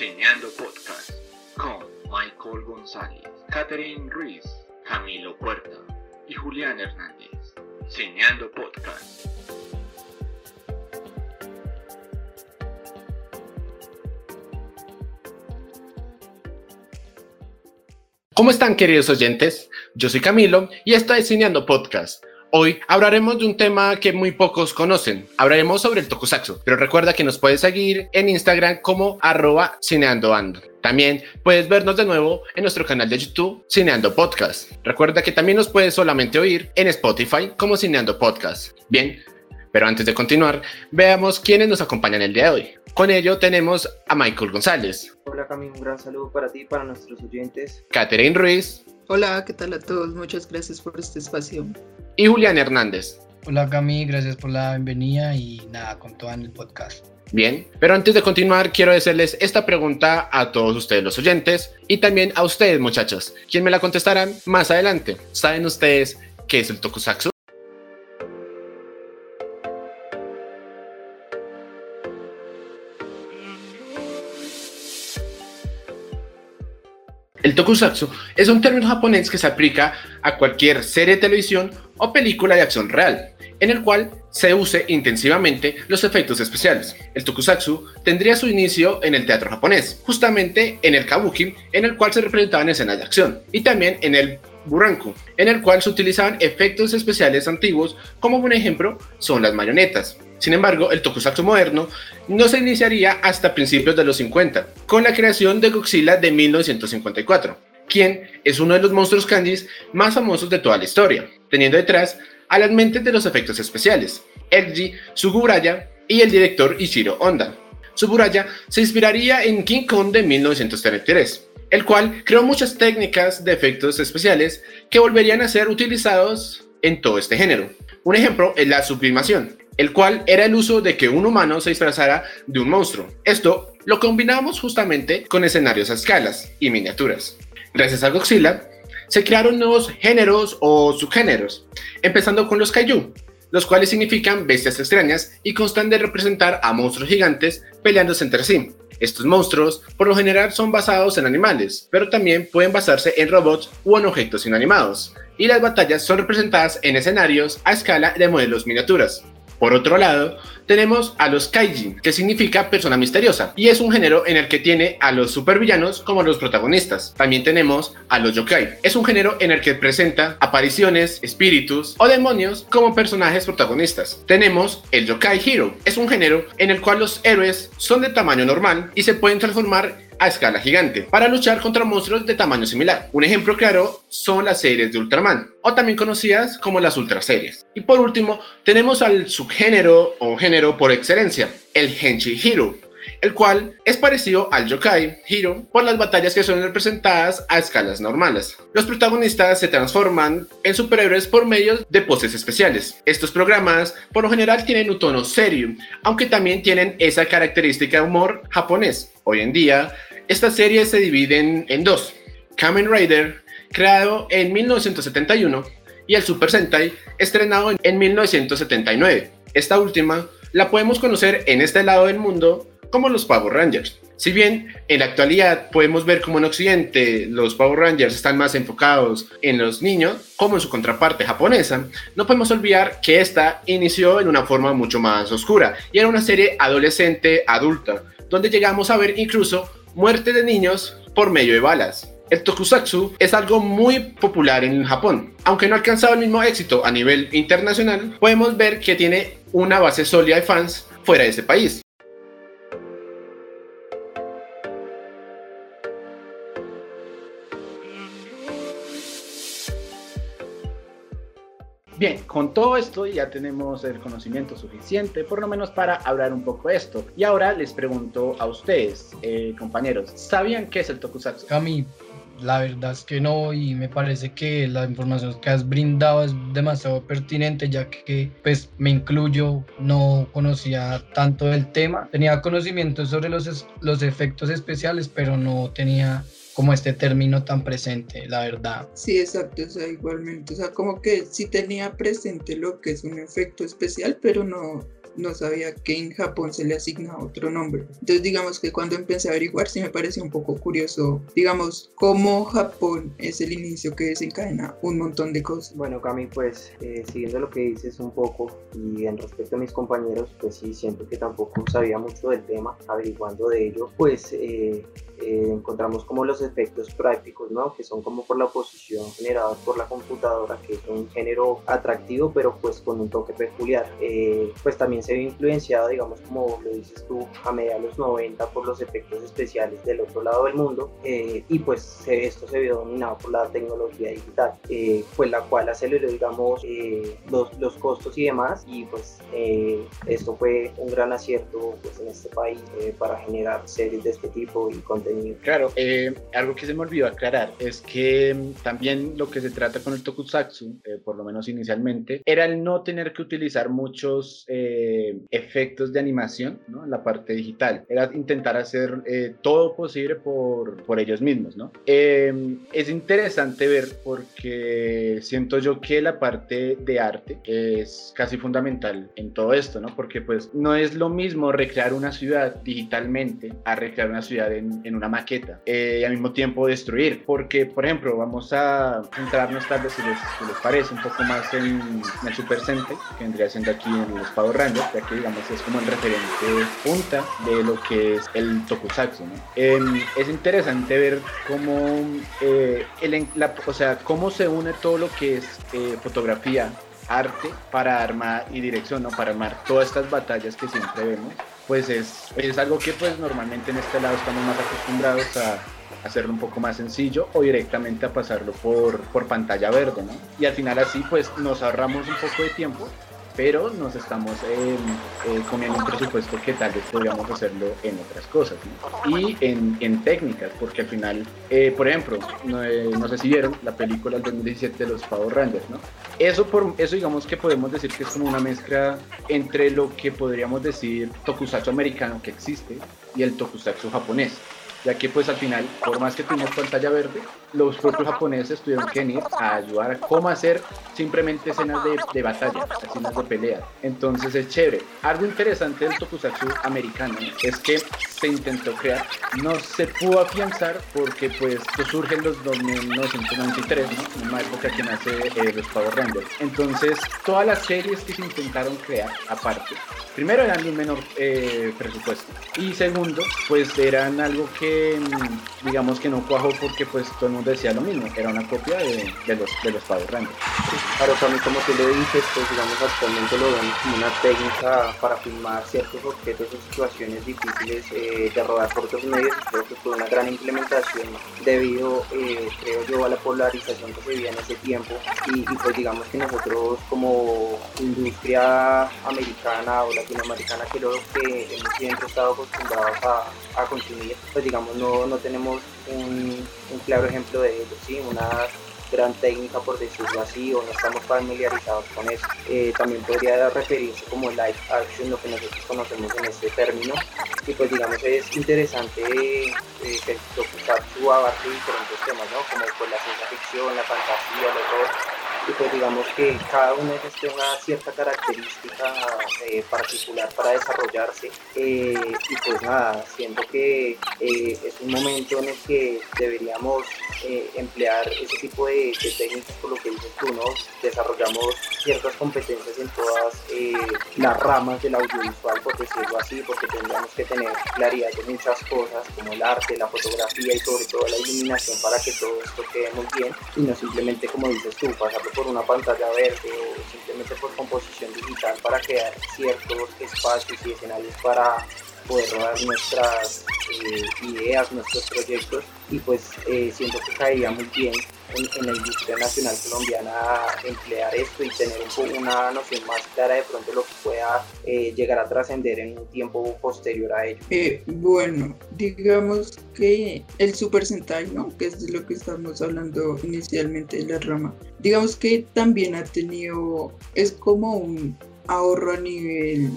Cineando Podcast con Michael González, Catherine Ruiz, Camilo Puerta y Julián Hernández. Cineando Podcast. ¿Cómo están queridos oyentes? Yo soy Camilo y esto es Podcast. Hoy hablaremos de un tema que muy pocos conocen. Hablaremos sobre el tokusatsu, pero recuerda que nos puedes seguir en Instagram como arroba cineandoando. También puedes vernos de nuevo en nuestro canal de YouTube Cineando Podcast. Recuerda que también nos puedes solamente oír en Spotify como Cineando Podcast. Bien, pero antes de continuar, veamos quiénes nos acompañan el día de hoy. Con ello tenemos a Michael González. Hola Camilo, un gran saludo para ti y para nuestros oyentes. Catherine Ruiz. Hola, ¿qué tal a todos? Muchas gracias por este espacio. Y Julián Hernández. Hola Cami, gracias por la bienvenida y nada, con todo en el podcast. Bien, pero antes de continuar quiero hacerles esta pregunta a todos ustedes los oyentes y también a ustedes muchachos, quien me la contestarán más adelante. ¿Saben ustedes qué es el tokusatsu? El tokusatsu es un término japonés que se aplica a cualquier serie de televisión o película de acción real, en el cual se use intensivamente los efectos especiales. El tokusatsu tendría su inicio en el teatro japonés, justamente en el kabuki, en el cual se representaban escenas de acción, y también en el buranku, en el cual se utilizaban efectos especiales antiguos, como un ejemplo son las marionetas. Sin embargo, el tokusatsu moderno no se iniciaría hasta principios de los 50, con la creación de Godzilla de 1954, quien es uno de los monstruos kanjis más famosos de toda la historia, teniendo detrás a las mentes de los efectos especiales, Elji Suguburaya y el director Ishiro Honda. Suburaya se inspiraría en King Kong de 1933, el cual creó muchas técnicas de efectos especiales que volverían a ser utilizados en todo este género. Un ejemplo es la sublimación, el cual era el uso de que un humano se disfrazara de un monstruo. Esto lo combinamos justamente con escenarios a escalas y miniaturas. Gracias a Godzilla, se crearon nuevos géneros o subgéneros, empezando con los kaiju, los cuales significan bestias extrañas y constan de representar a monstruos gigantes peleándose entre sí. Estos monstruos por lo general son basados en animales, pero también pueden basarse en robots o en objetos inanimados, y las batallas son representadas en escenarios a escala de modelos miniaturas. Por otro lado, tenemos a los kaijin, que significa persona misteriosa, y es un género en el que tiene a los supervillanos como los protagonistas. También tenemos a los yokai, es un género en el que presenta apariciones, espíritus o demonios como personajes protagonistas. Tenemos el yokai hero, es un género en el cual los héroes son de tamaño normal y se pueden transformar a escala gigante para luchar contra monstruos de tamaño similar. Un ejemplo claro son las series de Ultraman, o también conocidas como las Ultra Series. Y por último, tenemos al subgénero o género por excelencia, el Henshi Hero, el cual es parecido al Yokai Hero por las batallas que son representadas a escalas normales. Los protagonistas se transforman en superhéroes por medio de poses especiales. Estos programas por lo general tienen un tono serio, aunque también tienen esa característica de humor japonés. Hoy en día, estas series se dividen en dos. Kamen Rider, creado en 1971, y el Super Sentai, estrenado en 1979. Esta última la podemos conocer en este lado del mundo como los Power Rangers. Si bien en la actualidad podemos ver como en Occidente los Power Rangers están más enfocados en los niños, como en su contraparte japonesa, no podemos olvidar que esta inició en una forma mucho más oscura y era una serie adolescente adulta, donde llegamos a ver incluso muerte de niños por medio de balas. El tokusatsu es algo muy popular en Japón. Aunque no ha alcanzado el mismo éxito a nivel internacional, podemos ver que tiene una base sólida de fans fuera de ese país. Bien, con todo esto ya tenemos el conocimiento suficiente, por lo menos para hablar un poco de esto. Y ahora les pregunto a ustedes, eh, compañeros, ¿sabían qué es el tokusatsu? A mí, la verdad es que no, y me parece que la información que has brindado es demasiado pertinente, ya que, pues, me incluyo, no conocía tanto del tema. Tenía conocimiento sobre los, los efectos especiales, pero no tenía como este término tan presente, la verdad. Sí, exacto, o sea, igualmente, o sea, como que sí tenía presente lo que es un efecto especial, pero no, no sabía que en Japón se le asigna otro nombre. Entonces digamos que cuando empecé a averiguar sí me pareció un poco curioso, digamos, cómo Japón es el inicio que desencadena un montón de cosas. Bueno, Cami, pues eh, siguiendo lo que dices un poco y en respecto a mis compañeros, pues sí, siento que tampoco sabía mucho del tema, averiguando de ello, pues eh, eh, encontramos como los efectos prácticos, ¿no? Que son como por la oposición generada por la computadora, que es un género atractivo, pero pues con un toque peculiar. Eh, pues también se ve influenciado, digamos, como lo dices tú, a mediados de los 90 por los efectos especiales del otro lado del mundo, eh, y pues esto se vio dominado por la tecnología digital, pues la cual aceleró, digamos, los, los costos y demás, y pues esto fue un gran acierto pues, en este país para generar series de este tipo y contenido. Claro, eh, algo que se me olvidó aclarar es que mm, también lo que se trata con el tokusatsu, eh, por lo menos inicialmente, era el no tener que utilizar muchos eh, efectos de animación ¿no? en la parte digital. Era intentar hacer todo posible por, por ellos mismos. ¿no? es interesante ver porque siento yo que la parte de arte es casi fundamental en todo esto, ¿no? porque pues no es lo mismo recrear una ciudad digitalmente a recrear una ciudad en, en una maqueta eh, y al mismo tiempo destruir. Porque, por ejemplo, vamos a centrarnos tal vez, si les, parece, un poco más en, el Super Sentai, que vendría siendo aquí en los Power Rangers, ya que digamos es como el referente punta de lo que es el Tokusatsu. Em, es interesante ver cómo, eh, el, la, o sea, cómo se une todo lo que es eh, fotografía, arte para armar y dirección, ¿no? Para armar todas estas batallas que siempre vemos pues es, es algo que pues normalmente en este lado estamos más acostumbrados a hacerlo un poco más sencillo o directamente a pasarlo por, por pantalla verde, ¿no? Y al final así pues nos ahorramos un poco de tiempo pero nos estamos eh, eh, comiendo un presupuesto que tal vez podríamos hacerlo en otras cosas y en, en, técnicas, porque al final, eh, por ejemplo, no, sé si vieron la película del 2017 de los Power Rangers, ¿no? Eso, por, eso digamos que podemos decir que es como una mezcla entre lo que podríamos decir tokusatsu americano que existe y el tokusatsu japonés ya que pues al final, por más que tuvimos pantalla verde, los propios japoneses tuvieron que venir a ayudar a cómo hacer simplemente escenas de, de batalla, escenas de pelea. Entonces es chévere. Algo interesante del tokusatsu americano es que se intentó crear, no se pudo afianzar porque pues esto surge en los 1993, ¿no? una época que nace eh, los Power Rangers. Entonces todas las series que se intentaron crear aparte, primero eran de un menor eh, presupuesto y segundo pues eran algo que mm, digamos que no cuajó porque pues todo mundo decía lo mismo, era una copia de, de los, de los Power Rangers. Claro, como tú lo dices, pues digamos actualmente lo vemos como una técnica para filmar ciertos objetos o situaciones difíciles eh, de rodar por otros medios creo que fue una gran implementación debido, eh, creo yo, a la polarización que se vivía en ese tiempo y, pues digamos que nosotros como industria americana o latinoamericana que lo que hemos siempre estado acostumbrados a, a consumir, pues digamos no, no tenemos un, claro ejemplo de ello, ¿sí? una gran técnica por decirlo así o no estamos familiarizados con eso. Eh, también podría referirse como live action, lo que nosotros conocemos en este término. Y pues digamos es interesante eh, que tokusatsu abarque diferentes temas, ¿no? como pues la ciencia ficción, la fantasía, el horror y pues digamos que cada uno de ellos tiene una cierta característica eh, particular para desarrollarse eh, y pues nada, siento que eh, es un momento en el que deberíamos emplear ese tipo de, técnicas por lo que dices tú, ¿no? Desarrollamos ciertas competencias en todas las ramas del audiovisual, por decirlo así, porque tendríamos que tener claridad de muchas cosas como el arte, la fotografía y sobre todo la iluminación para que todo esto quede muy bien y no simplemente como dices tú, pasarlo por una pantalla verde o simplemente por composición digital para crear ciertos espacios y escenarios para poder rodar nuestras eh, ideas, nuestros proyectos y pues eh, siento que caería muy bien en, la industria nacional colombiana emplear esto y tener un una noción más clara de pronto lo que pueda eh, llegar a trascender en un tiempo posterior a ello. bueno, digamos que el Sentai, ¿no? que es de lo que estamos hablando inicialmente de la rama, digamos que también ha tenido, es como un ahorro a nivel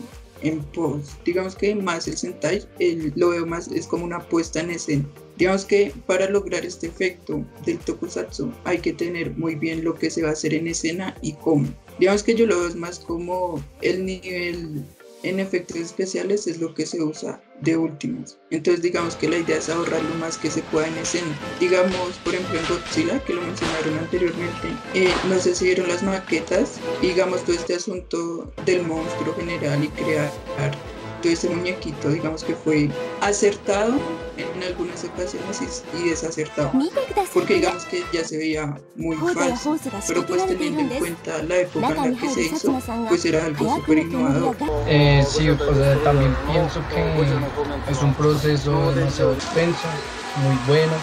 en post. Digamos que más el Sentai el, lo veo más, es como una puesta en escena. Digamos que para lograr este efecto del tokusatsu hay que tener muy bien lo que se va a hacer en escena y cómo. Digamos que yo lo veo más como el nivel en efectos especiales es lo que se usa de últimos. Entonces digamos que la idea es ahorrar lo más que se pueda en escena. Digamos, por ejemplo, en Godzilla, que lo mencionaron anteriormente, eh, no sé si las maquetas, digamos todo este asunto del monstruo general y crear ese muñequito, digamos que fue acertado en algunas ocasiones y, desacertado. Porque digamos que ya se veía muy falso. Pero pues teniendo en cuenta la época en la que se hizo, pues era algo súper innovador. Eh, sí, pues también pienso que es un proceso demasiado extenso, muy bueno.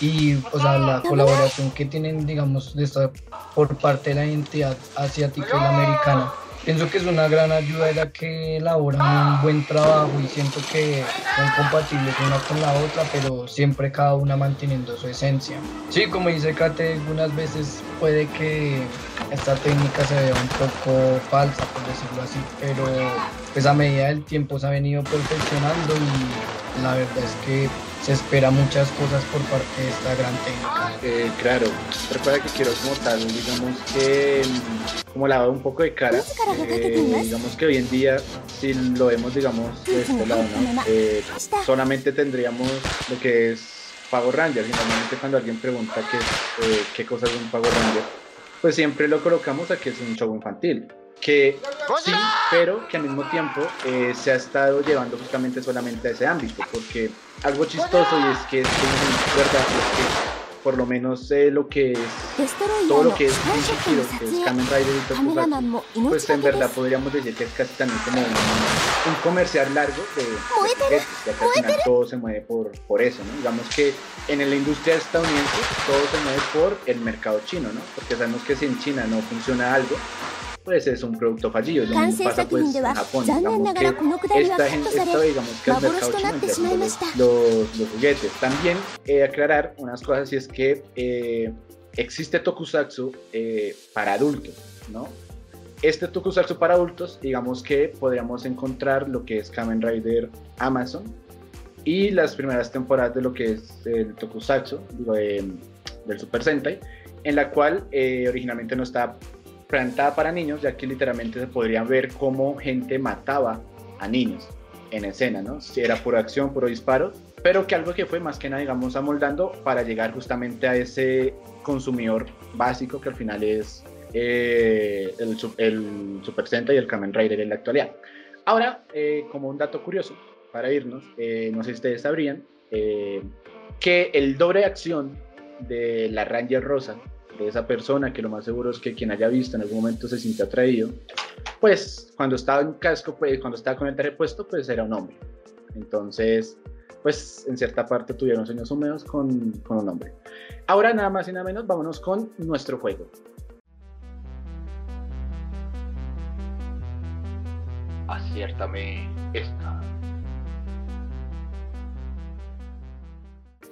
Y o sea, la colaboración que tienen, digamos, de esta, por parte de la entidad asiática y la americana Pienso que es una gran ayuda la que elaboran un buen trabajo y siento que son compatibles una con la otra, pero siempre cada una manteniendo su esencia. Sí, como dice Kate, algunas veces puede que esta técnica se vea un poco falsa, por decirlo así, pero pues a medida del tiempo se ha venido perfeccionando y la verdad es que se espera muchas cosas por parte de esta gran técnica. Eh, claro, recuerda que quiero como tal, digamos que como lavado un poco de cara, eh, digamos que hoy en día si lo vemos digamos de este lado, ¿no? Eh, solamente tendríamos lo que es Pago Ranger, normalmente cuando alguien pregunta qué, qué cosa es un Pago Ranger, pues siempre lo colocamos a que es un show infantil que sí, pero que al mismo tiempo eh, se ha estado llevando justamente solamente a ese ámbito, porque algo chistoso y es que es verdad, es que por lo menos sé lo que es todo lo que es Shihiro, que es Kamen Rider y Tokusatsu, pues en verdad podríamos decir que es casi también como un, comercial largo de, de ya que al final todo se mueve por, por eso, ¿no? Digamos que en la industria estadounidense todo se mueve por el mercado chino, ¿no? Porque sabemos que si en China no funciona algo, pues es un producto fallido. Lo mismo pasa pues en Japón. Digamos que esta, esta, digamos que el mercado chino los, los, los, juguetes. También eh, aclarar unas cosas y es que eh, existe tokusatsu eh, para adultos, ¿no? Este tokusatsu para adultos, digamos que podríamos encontrar lo que es Kamen Rider Amazon y las primeras temporadas de lo que es el tokusatsu, digo, del Super Sentai, en la cual originalmente no estaba plantada para niños, ya que literalmente se podría ver cómo gente mataba a niños en escena, ¿no? Si era por acción, por disparo, pero que algo que fue más que nada, digamos, amoldando para llegar justamente a ese consumidor básico que al final es eh, el, el, Super Sentai y el Kamen Rider en la actualidad. Ahora, eh, como un dato curioso, para irnos, eh, no sé si ustedes sabrían, que el doble de acción de la Ranger Rosa de esa persona, que lo más seguro es que quien haya visto en algún momento se sintió atraído, pues cuando estaba en casco, pues cuando estaba con el traje puesto, pues era un hombre. Entonces, pues en cierta parte tuvieron sueños húmedos con, con un hombre. Ahora nada más y nada menos, vámonos con nuestro juego. Aciértame esta.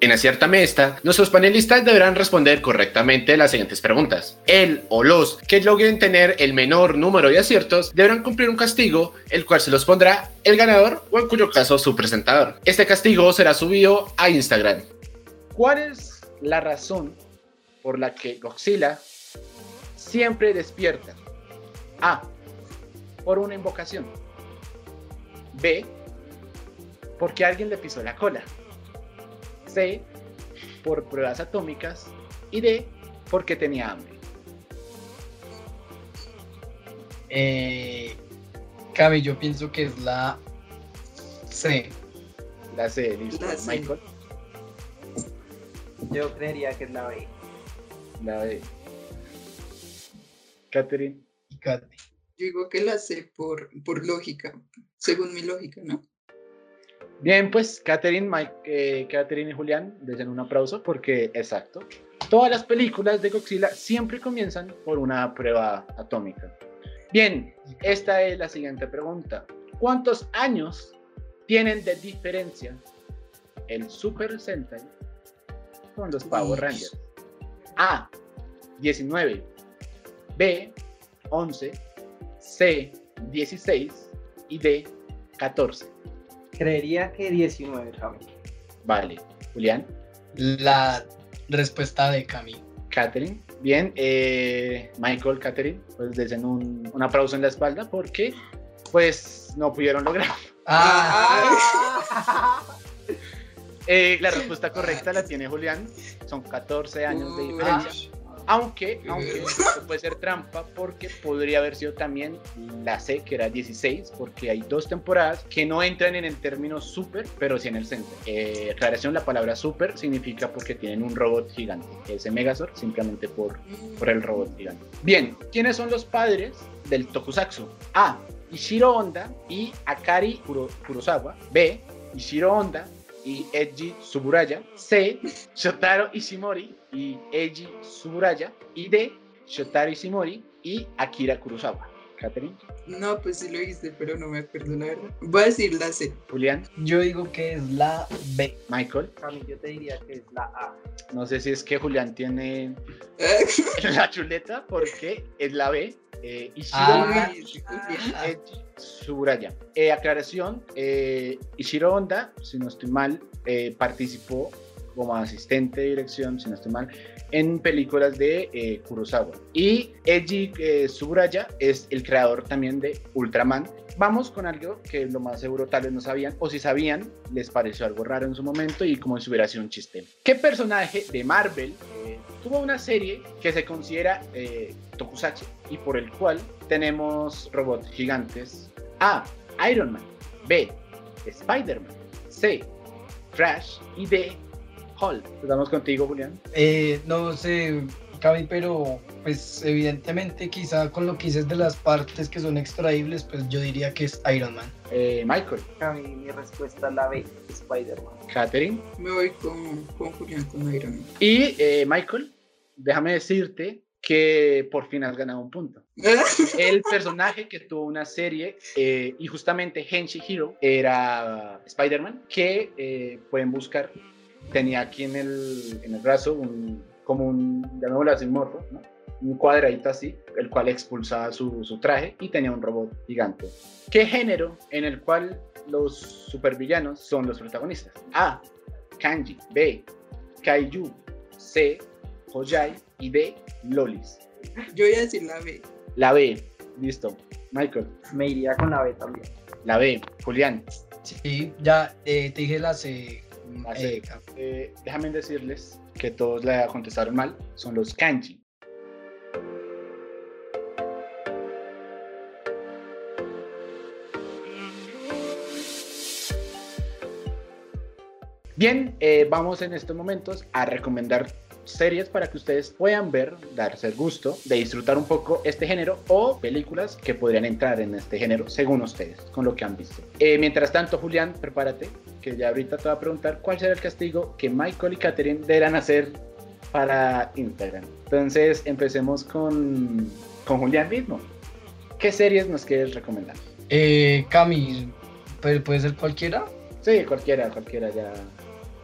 En Aciertame esta, nuestros panelistas deberán responder correctamente las siguientes preguntas. El o los que logren tener el menor número de aciertos deberán cumplir un castigo, el cual se los pondrá el ganador o en cuyo caso su presentador. Este castigo será subido a Instagram. ¿Cuál es la razón por la que Godzilla siempre despierta? A. Por una invocación. B. Porque alguien le pisó la cola. C, por pruebas atómicas y D, porque tenía hambre. Eh, Cabe, yo pienso que es la C. La C, listo. Michael. Yo creería que es la B. La B. Catherine. Yo digo que la C por, por lógica, según mi lógica, ¿no? Bien, pues Catherine, Mike, eh, Catherine y Julián, deseen un aplauso porque, exacto, todas las películas de Godzilla siempre comienzan por una prueba atómica. Bien, esta es la siguiente pregunta. ¿Cuántos años tienen de diferencia el Super Sentai con los Power Rangers? A, 19, B, 11, C, 16 y D, 14. Creería que 19, Cami. Vale. Julián. La respuesta de Cami. Catherine. Bien. Eh, Michael, Catherine, pues desen un, un, aplauso en la espalda porque Pues no pudieron lograrlo. Ah, Eh, la respuesta correcta la tiene Julián. Son 14 años de diferencia. Aunque, aunque esto puede ser trampa porque podría haber sido también la C, que era 16, porque hay dos temporadas que no entran en el término super, pero sí en el centro. Eh, aclaración, la palabra super significa porque tienen un robot gigante, ese Megazord, simplemente por, por el robot gigante. Bien, ¿quiénes son los padres del Tokusatsu? A. Ishiro Honda y Akari Kuro- Kurosawa. B. Ishiro Honda y Eiji Tsuburaya. C. Shotaro Ishimori y Eiji Tsuburaya. Y D. Shotaro Ishimori y Akira Kurosawa. Catherine, No, pues sí lo hice, pero no me acuerdo la verdad. Voy a decir la C. Julián, yo digo que es la B. Michael. A mí yo te diría que es la A. No sé si es que Julián tiene la chuleta porque es la B. Eh, Ishiro Ah. Julián. Eiji Tsuburaya. Eh, aclaración, eh, Ishiro Honda, si no estoy mal, eh, participó como asistente de dirección, si no estoy mal, en películas de eh, Kurosawa. Y Eiji eh, Tsuburaya es el creador también de Ultraman. Vamos con algo que lo más seguro tal vez no sabían, o si sabían, les pareció algo raro en su momento y como si hubiera sido un chiste. ¿Qué personaje de Marvel eh, tuvo una serie que se considera eh, Tokusatsu y por el cual tenemos robots gigantes? A. Iron Man. B. Spider-Man. C. Flash. Y D. Hulk. Estamos contigo, Julián. Eh, no sé, Cami, pero pues evidentemente quizá con lo que dices de las partes que son extraíbles, pues yo diría que es Iron Man. Eh, Michael. A mí mi respuesta es la B, Spider-Man. Catherine. Me voy con, con Julián, con Iron. Y eh, Michael, déjame decirte que por fin has ganado un punto. El personaje que tuvo una serie eh, y justamente Henshi Hiro era Spider-Man, que eh, pueden buscar. Tenía aquí en el, en el brazo un, como un, llamémoslo así, un morro, ¿no? un cuadradito así, el cual expulsaba su, su traje y tenía un robot gigante. ¿Qué género en el cual los supervillanos son los protagonistas? A. Kanji. B. Kaiju. C. Hojai. Y D. Lolis. Yo voy a decir la B. La B. Listo. Michael. Me iría con la B también. La B. Julián. Sí, ya eh, te dije la C. La eh, C. Cami. Eh, déjame decirles que todos la contestaron mal. Son los kanji. Bien, eh, vamos en estos momentos a recomendar series para que ustedes puedan ver, darse el gusto de disfrutar un poco este género o películas que podrían entrar en este género según ustedes, con lo que han visto. Eh, mientras tanto, Julián, prepárate, que ya ahorita te va a preguntar cuál será el castigo que Michael y Catherine deberán hacer para Instagram. Entonces, empecemos con, con Julián mismo. ¿Qué series nos quieres recomendar? Eh, Cami, ¿puede, puede ser cualquiera. Sí, cualquiera, cualquiera ya.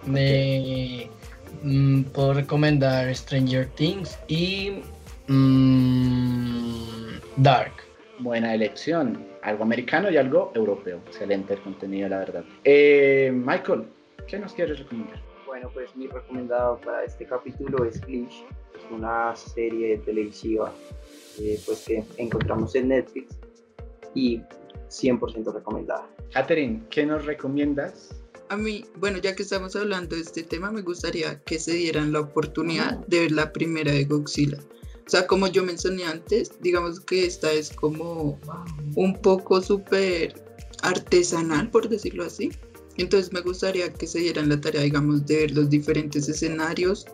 Me, mm, puedo recomendar Stranger Things y mm, Dark. Buena elección. Algo americano y algo europeo. Excelente el contenido, la verdad. Eh, Michael, ¿qué nos quieres recomendar? Bueno, pues mi recomendado para este capítulo es Glitch. Es una serie televisiva eh, pues que encontramos en Netflix y 100% recomendada. Catherine, ¿qué nos recomiendas? A mí, bueno, ya que estamos hablando de este tema, me gustaría que se dieran la oportunidad de ver la primera de Godzilla. O sea, como yo mencioné antes, digamos que esta es como un poco súper artesanal, por decirlo así. Entonces me gustaría que se dieran la tarea, digamos, de ver los diferentes escenarios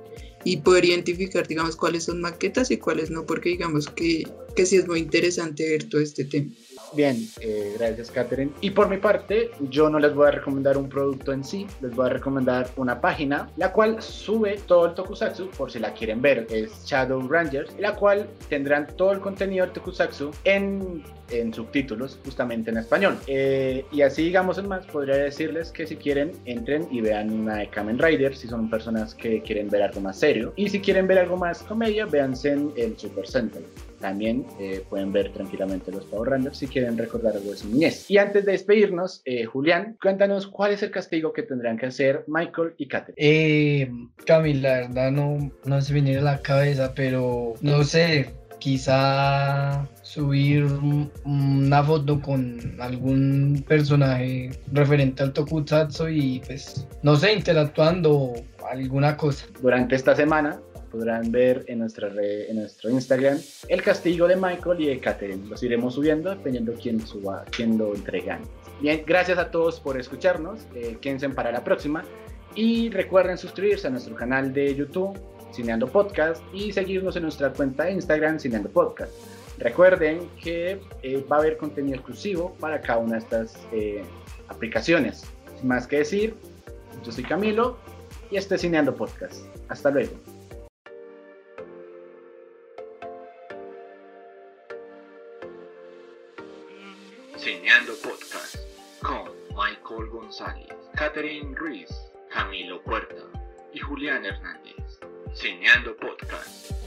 y poder identificar, digamos, cuáles son maquetas y cuáles no, porque digamos que, que sí es muy interesante ver todo este tema. Bien, eh, gracias Catherine. Y por mi parte, yo no les voy a recomendar un producto en sí, les voy a recomendar una página, la cual sube todo el Tokusatsu, por si la quieren ver, es Shadow Rangers, la cual tendrán todo el contenido del Tokusatsu en, en subtítulos, justamente en español. Eh, y así, digamos, en más, podría decirles que si quieren, entren y vean una de Kamen Rider, si son personas que quieren ver algo más serio. Y si quieren ver algo más comedia, véanse en el Super Sentai. También eh, pueden ver tranquilamente los Power Rangers si quieren recordar algo de su niñez. Y antes de despedirnos, eh, Julián, cuéntanos cuál es el castigo que tendrán que hacer Michael y Katherine. Eh, Cami, la verdad no, no se viene a la cabeza, pero no sé, quizá subir una foto con algún personaje referente al Tokusatsu y pues no sé, interactuando alguna cosa. Durante esta semana podrán ver en, nuestra en nuestro Instagram el castigo de Michael y de Catherine. Los iremos subiendo dependiendo quién suba, quién lo entregan. Bien, gracias a todos por escucharnos. Eh, quédense para la próxima. Y recuerden suscribirse a nuestro canal de YouTube, Cineando Podcast, y seguirnos en nuestra cuenta de Instagram, Cineando Podcast. Recuerden que eh, va a haber contenido exclusivo para cada una de estas eh, aplicaciones. Sin más que decir, yo soy Camilo y este es Cineando Podcast. Hasta luego. Catherine Ruiz, Camilo Puerta y Julián Hernández. Cineando Podcast.